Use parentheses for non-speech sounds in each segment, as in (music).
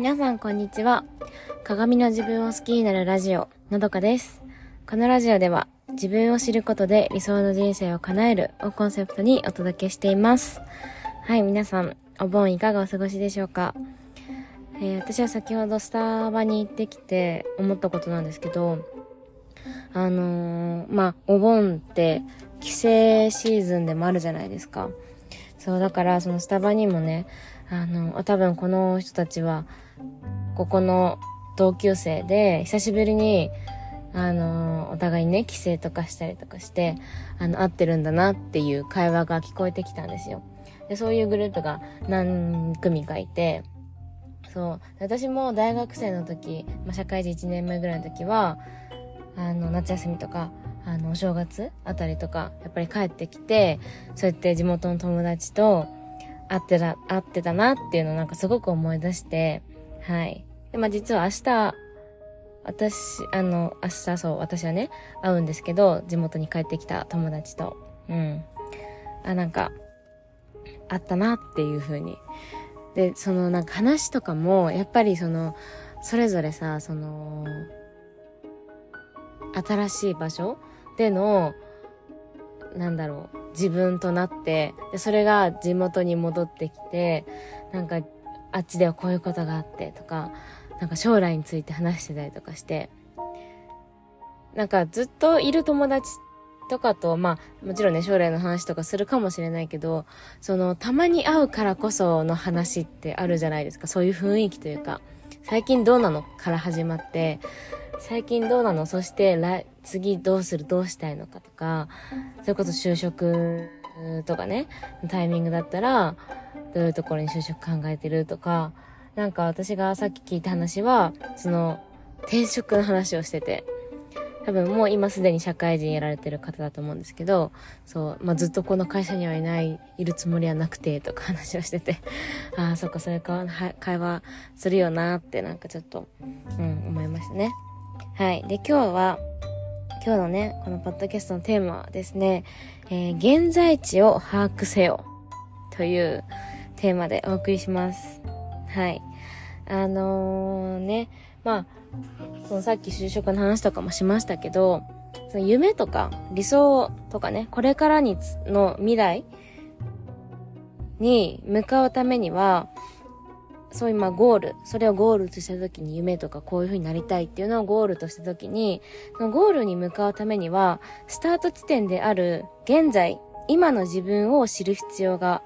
皆さんこんにちは。鏡の自分を好きになるラジオ、のどかです。このラジオでは自分を知ることで理想の人生を叶えるをコンセプトにお届けしています。はい、皆さん、お盆いかがお過ごしでしょうか、えー私は先ほどスタバに行ってきて思ったことなんですけど、あのーまあ、お盆って帰省シーズンでもあるじゃないですか。そう、だからそのスタバにもね、あの、多分この人たちは、ここの同級生で、久しぶりに、あの、お互いにね、帰省とかしたりとかして、あの、会ってるんだなっていう会話が聞こえてきたんですよ。で、そういうグループが何組かいて、そう。私も大学生の時、まあ、社会人1年目ぐらいの時は、あの、夏休みとか、あの、お正月あたりとか、やっぱり帰ってきて、そうやって地元の友達と会ってた、会ってたなっていうのをなんかすごく思い出して、はい。で、まあ実は明日、私、あの、明日そう、私はね、会うんですけど、地元に帰ってきた友達と。うん。あ、なんか、あったなっていう風に。で、そのなんか話とかも、やっぱりその、それぞれさ、その、新しい場所での、なんだろう、自分となって、で、それが地元に戻ってきて、なんか、あっちではこういうことがあってとか、なんか将来について話してたりとかして、なんかずっといる友達とかと、まあ、もちろんね、将来の話とかするかもしれないけど、その、たまに会うからこその話ってあるじゃないですか。そういう雰囲気というか、最近どうなの？から始まって、最近どうなの？そして来、次どうする？どうしたいのかとか、それこそ就職とかね、タイミングだったら、どういうところに就職考えてるとか、なんか私がさっき聞いた話は、その、転職の話をしてて、多分もう今すでに社会人やられてる方だと思うんですけど、そう、まあ、ずっとこの会社にはいない、いるつもりはなくて、とか (laughs) 話をしてて、ああ、そっか、それか、は会話するよなってなんかちょっと、うん、思いましたね。はい。で、今日は、今日のね、このポッドキャストのテーマはですね、えー現在地を把握せよというテーマでお送りします。はい。あのー、ね、まあ、そのさっき就職の話とかもしましたけど、その夢とか理想とかね、これからにの未来に向かうためには、そういうまあゴール、それをゴールとした時に夢とかこういう風になりたいっていうのをゴールとした時に、そのゴールに向かうためには、スタート地点である現在、今の自分を知る必要が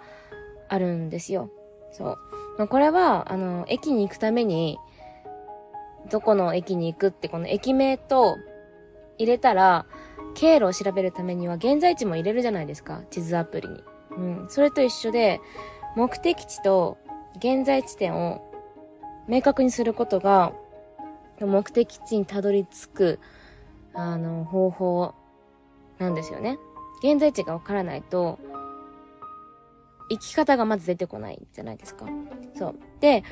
あるんですよ。そう。まあ、これは、あの、駅に行くために、どこの駅に行くってこの駅名と入れたら、経路を調べるためには現在地も入れるじゃないですか。地図アプリに。うん。それと一緒で、目的地と現在地点を明確にすることが、目的地にたどり着く、あの、方法なんですよね。現在地がわからないと、生き方がまず出てこないじゃないですか。そう。で、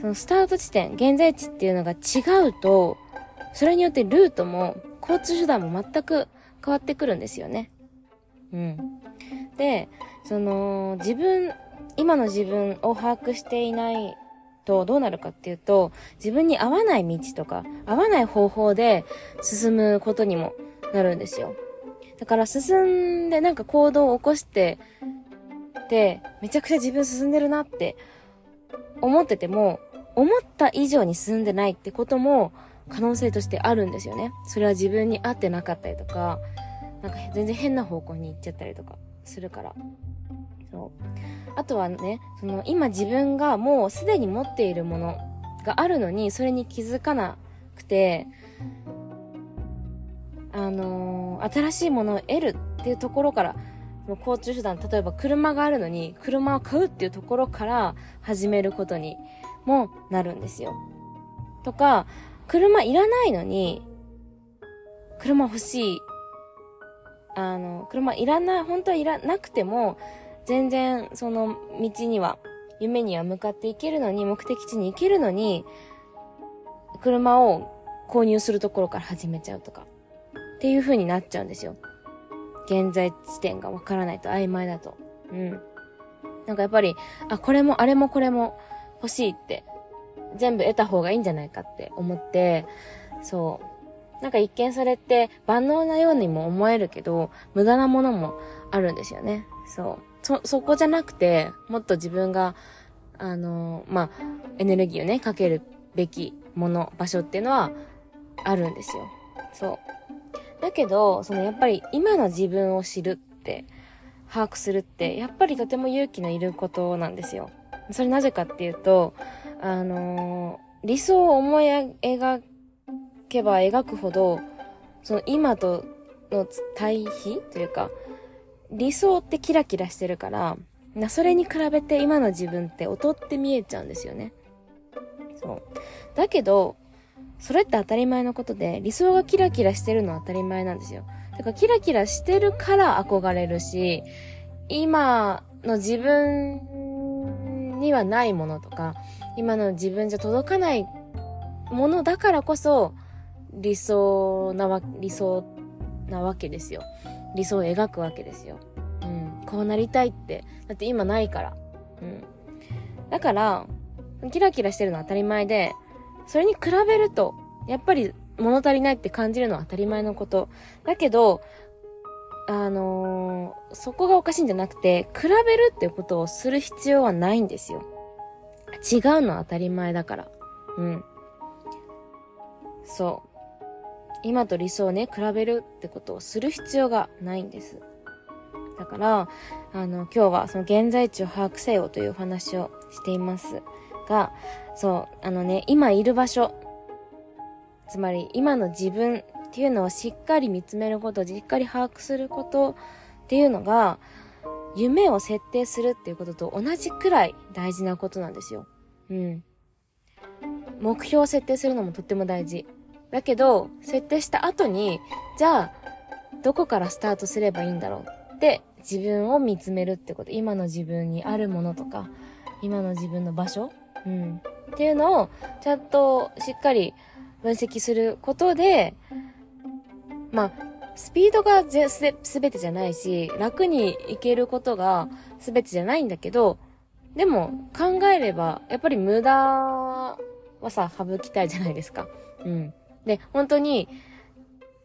そのスタート地点、現在地っていうのが違うと、それによってルートも交通手段も全く変わってくるんですよね。うん。で、その、自分、今の自分を把握していないとどうなるかっていうと、自分に合わない道とか、合わない方法で進むことにもなるんですよ。だから進んでなんか行動を起こして、で、めちゃくちゃ自分進んでるなって思ってても、思った以上に進んでないってことも可能性としてあるんですよね。それは自分に合ってなかったりとか、なんか全然変な方向に行っちゃったりとかするから。そう。あとはね、その今自分がもうすでに持っているものがあるのに、それに気づかなくて、あのー新しいものを得るっていうところから、もう交通手段、例えば車があるのに、車を買うっていうところから始めることにもなるんですよ。とか、車いらないのに、車欲しい。あの、車いらない、本当はいらなくても、全然その道には、夢には向かっていけるのに、目的地に行けるのに、車を購入するところから始めちゃうとか、っていう風になっちゃうんですよ。現在地点がわからないと曖昧だと。うん。なんかやっぱり、あ、これもあれもこれも欲しいって全部得た方がいいんじゃないかって思って、そう。なんか一見それって万能なようにも思えるけど、無駄なものもあるんですよね。そう。そ、そこじゃなくて、もっと自分が、あの、まあ、エネルギーをね、かけるべきもの、場所っていうのはあるんですよ。そう。だけど、そのやっぱり今の自分を知るって、把握するって、やっぱりとても勇気のいることなんですよ。それなぜかっていうと、あのー、理想を思い描けば描くほど、その今との対比というか、理想ってキラキラしてるから、それに比べて今の自分って劣って見えちゃうんですよね。そう。だけど、それって当たり前のことで、理想がキラキラしてるのは当たり前なんですよ。だからキラキラしてるから憧れるし、今の自分にはないものとか、今の自分じゃ届かないものだからこそ、理想なわ、理想なわけですよ。理想を描くわけですよ。うん。こうなりたいって。だって今ないから。うん。だから、キラキラしてるのは当たり前で、それに比べると、やっぱり物足りないって感じるのは当たり前のこと。だけど、あのー、そこがおかしいんじゃなくて、比べるっていうことをする必要はないんですよ。違うのは当たり前だから。うん。そう。今と理想をね、比べるってことをする必要がないんです。だから、あの、今日はその現在地を把握せよというお話をしていますが、そう、あのね、今いる場所、つまり今の自分っていうのをしっかり見つめること、しっかり把握することっていうのが、夢を設定するっていうことと同じくらい大事なことなんですよ。うん。目標を設定するのもとっても大事。だけど、設定した後に、じゃあ、どこからスタートすればいいんだろうって自分を見つめるってこと。今の自分にあるものとか、今の自分の場所うん。っていうのを、ちゃんとしっかり分析することで、まあ、スピードがぜすべてじゃないし、楽にいけることがすべてじゃないんだけど、でも考えれば、やっぱり無駄はさ、省きたいじゃないですか。うん。で、本当に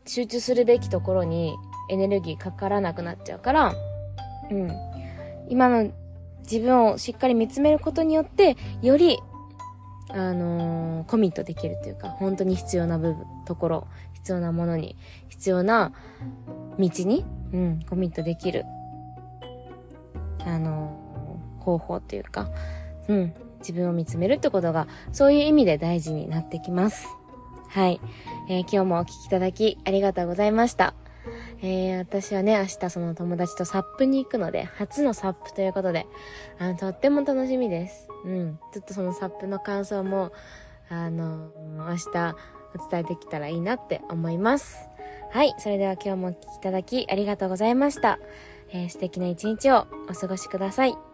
集中するべきところにエネルギーかからなくなっちゃうから、うん。今の自分をしっかり見つめることによって、より、あのー、コミットできるというか、本当に必要な部分、ところ、必要なものに、必要な道に、うん、コミットできる、あのー、方法っていうか、うん、自分を見つめるってことが、そういう意味で大事になってきます。はい。えー、今日もお聴きいただきありがとうございました。えー、私はね、明日その友達とサップに行くので、初のサップということで、あの、とっても楽しみです。うん。ちょっとそのサップの感想も、あの、明日お伝えできたらいいなって思います。はい。それでは今日もお聴きいただきありがとうございました。えー、素敵な一日をお過ごしください。